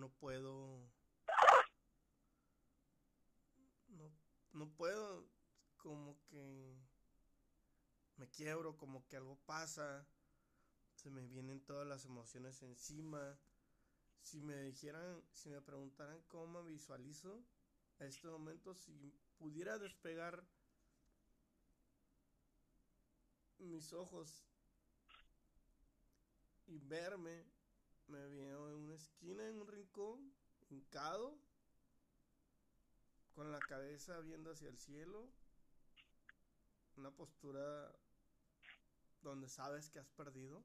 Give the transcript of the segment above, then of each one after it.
no puedo. No, no puedo. Como que me quiebro, como que algo pasa. Se me vienen todas las emociones encima. Si me dijeran, si me preguntaran cómo visualizo a este momento, si pudiera despegar mis ojos y verme, me veo en una esquina, en un rincón, hincado, con la cabeza viendo hacia el cielo, una postura donde sabes que has perdido.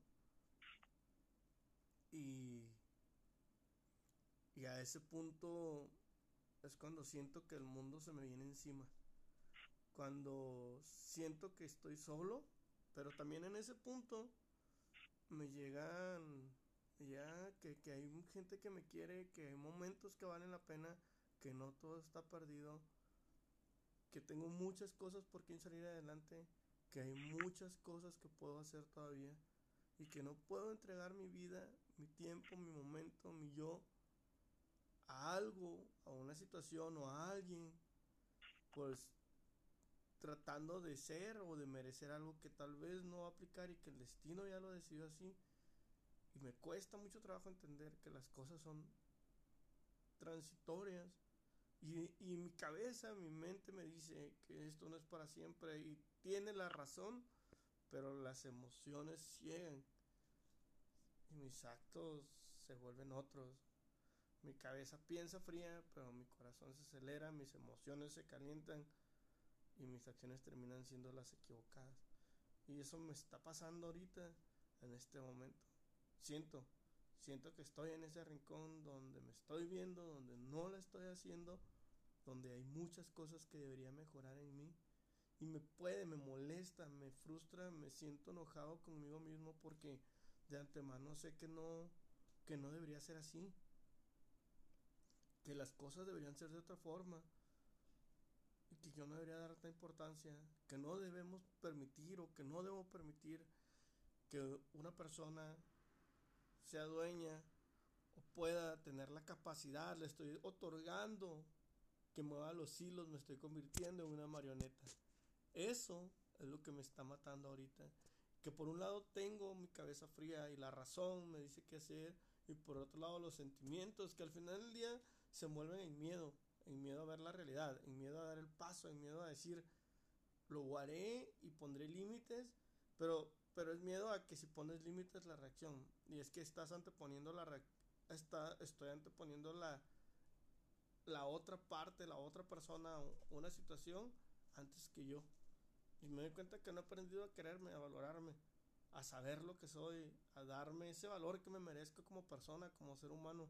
Y, y a ese punto es cuando siento que el mundo se me viene encima, cuando siento que estoy solo, pero también en ese punto me llegan ya que, que hay gente que me quiere, que hay momentos que valen la pena, que no todo está perdido, que tengo muchas cosas por quien salir adelante, que hay muchas cosas que puedo hacer todavía y que no puedo entregar mi vida, mi tiempo, mi momento, mi yo a algo, a una situación o a alguien, pues tratando de ser o de merecer algo que tal vez no va a aplicar y que el destino ya lo decidió así. Y me cuesta mucho trabajo entender que las cosas son transitorias. Y, mi cabeza, mi mente me dice que esto no es para siempre y tiene la razón, pero las emociones ciegan. Y mis actos se vuelven otros. Mi cabeza piensa fría, pero mi corazón se acelera, mis emociones se calientan y mis acciones terminan siendo las equivocadas. Y eso me está pasando ahorita, en este momento. Siento, siento que estoy en ese rincón donde me estoy viendo, donde no la estoy haciendo, donde hay muchas cosas que debería mejorar en mí. Y me puede, me molesta, me frustra, me siento enojado conmigo mismo porque de antemano sé que no, que no debería ser así. Que las cosas deberían ser de otra forma y que yo no debería dar tanta importancia, que no debemos permitir o que no debo permitir que una persona sea dueña o pueda tener la capacidad, le estoy otorgando que mueva los hilos, me estoy convirtiendo en una marioneta. Eso es lo que me está matando ahorita. Que por un lado tengo mi cabeza fría y la razón me dice qué hacer y por otro lado los sentimientos que al final del día se envuelven en miedo en miedo a ver la realidad, en miedo a dar el paso, en miedo a decir, lo haré y pondré límites, pero, pero es miedo a que si pones límites la reacción. Y es que estás anteponiendo la está, estoy anteponiendo la, la otra parte, la otra persona, una situación antes que yo. Y me doy cuenta que no he aprendido a quererme, a valorarme, a saber lo que soy, a darme ese valor que me merezco como persona, como ser humano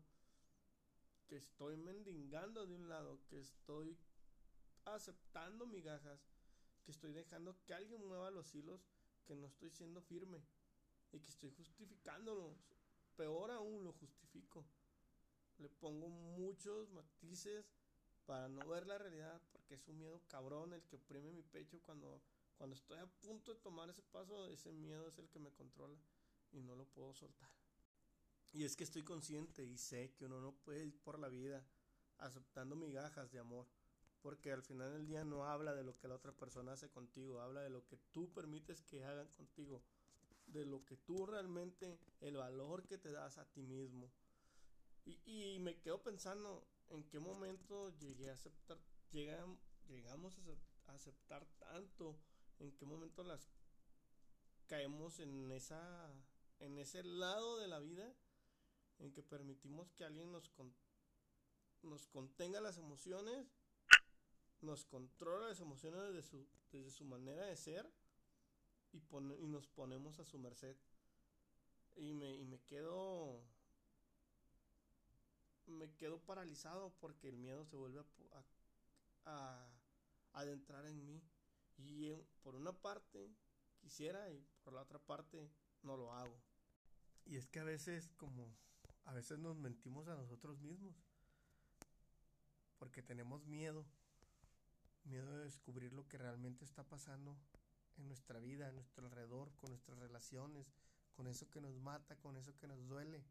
que estoy mendigando de un lado, que estoy aceptando migajas, que estoy dejando que alguien mueva los hilos, que no estoy siendo firme y que estoy justificándolo. Peor aún lo justifico. Le pongo muchos matices para no ver la realidad, porque es un miedo cabrón el que oprime mi pecho cuando, cuando estoy a punto de tomar ese paso, ese miedo es el que me controla y no lo puedo soltar. Y es que estoy consciente y sé que uno no puede ir por la vida aceptando migajas de amor. Porque al final del día no habla de lo que la otra persona hace contigo, habla de lo que tú permites que hagan contigo, de lo que tú realmente, el valor que te das a ti mismo. Y, y me quedo pensando en qué momento llegué a aceptar, llegamos a aceptar tanto, en qué momento las caemos en esa, en ese lado de la vida en que permitimos que alguien nos, nos contenga las emociones, nos controla las emociones desde su, desde su manera de ser y, y nos ponemos a su merced. Y me, y me quedo me quedo paralizado porque el miedo se vuelve a, a, adentrar en mí. Y por una parte quisiera y por la otra parte no lo hago. Y es que a veces como a veces nos mentimos a nosotros mismos. Porque tenemos miedo. Descubrir lo que realmente está pasando en nuestra vida, en nuestro alrededor, con nuestras relaciones, con eso que nos mata, con eso que nos duele.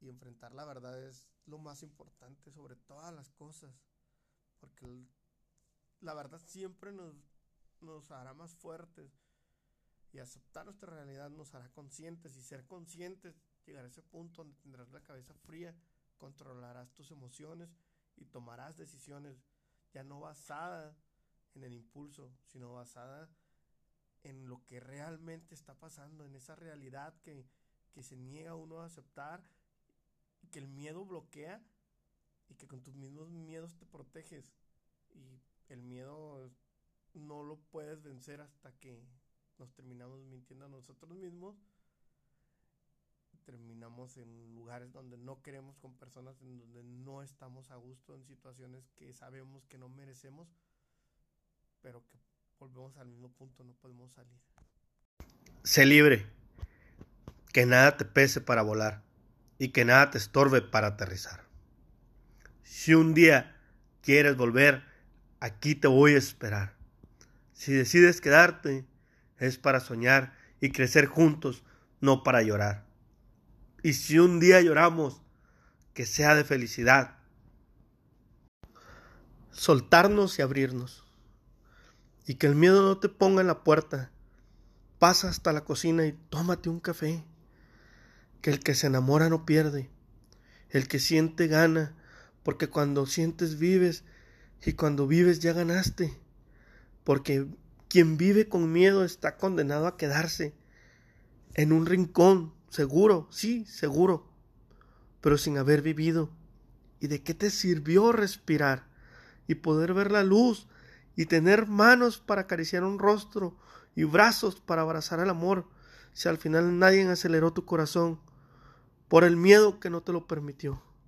Y enfrentar la verdad es lo más importante sobre todas las cosas. Porque la verdad siempre nos, nos hará más fuertes. Y aceptar nuestra realidad nos hará conscientes. Y ser conscientes, llegar a ese punto donde tendrás la cabeza fría, controlarás tus emociones y tomarás decisiones ya no basadas en el impulso, sino basada en lo que realmente está pasando, en esa realidad que, que se niega uno a aceptar, y que el miedo bloquea y que con tus mismos miedos te proteges. Y el miedo no lo puedes vencer hasta que nos terminamos mintiendo a nosotros mismos. Terminamos en lugares donde no queremos, con personas en donde no estamos a gusto, en situaciones que sabemos que no merecemos, pero que volvemos al mismo punto, no podemos salir. Sé libre, que nada te pese para volar y que nada te estorbe para aterrizar. Si un día quieres volver, aquí te voy a esperar. Si decides quedarte, es para soñar y crecer juntos, no para llorar. Y si un día lloramos, que sea de felicidad. Soltarnos y abrirnos. Y que el miedo no te ponga en la puerta. Pasa hasta la cocina y tómate un café. Que el que se enamora no pierde. El que siente gana. Porque cuando sientes vives. Y cuando vives ya ganaste. Porque quien vive con miedo está condenado a quedarse en un rincón, seguro, sí, seguro, pero sin haber vivido. ¿Y de qué te sirvió respirar y poder ver la luz y tener manos para acariciar un rostro y brazos para abrazar el amor si al final nadie aceleró tu corazón por el miedo que no te lo permitió?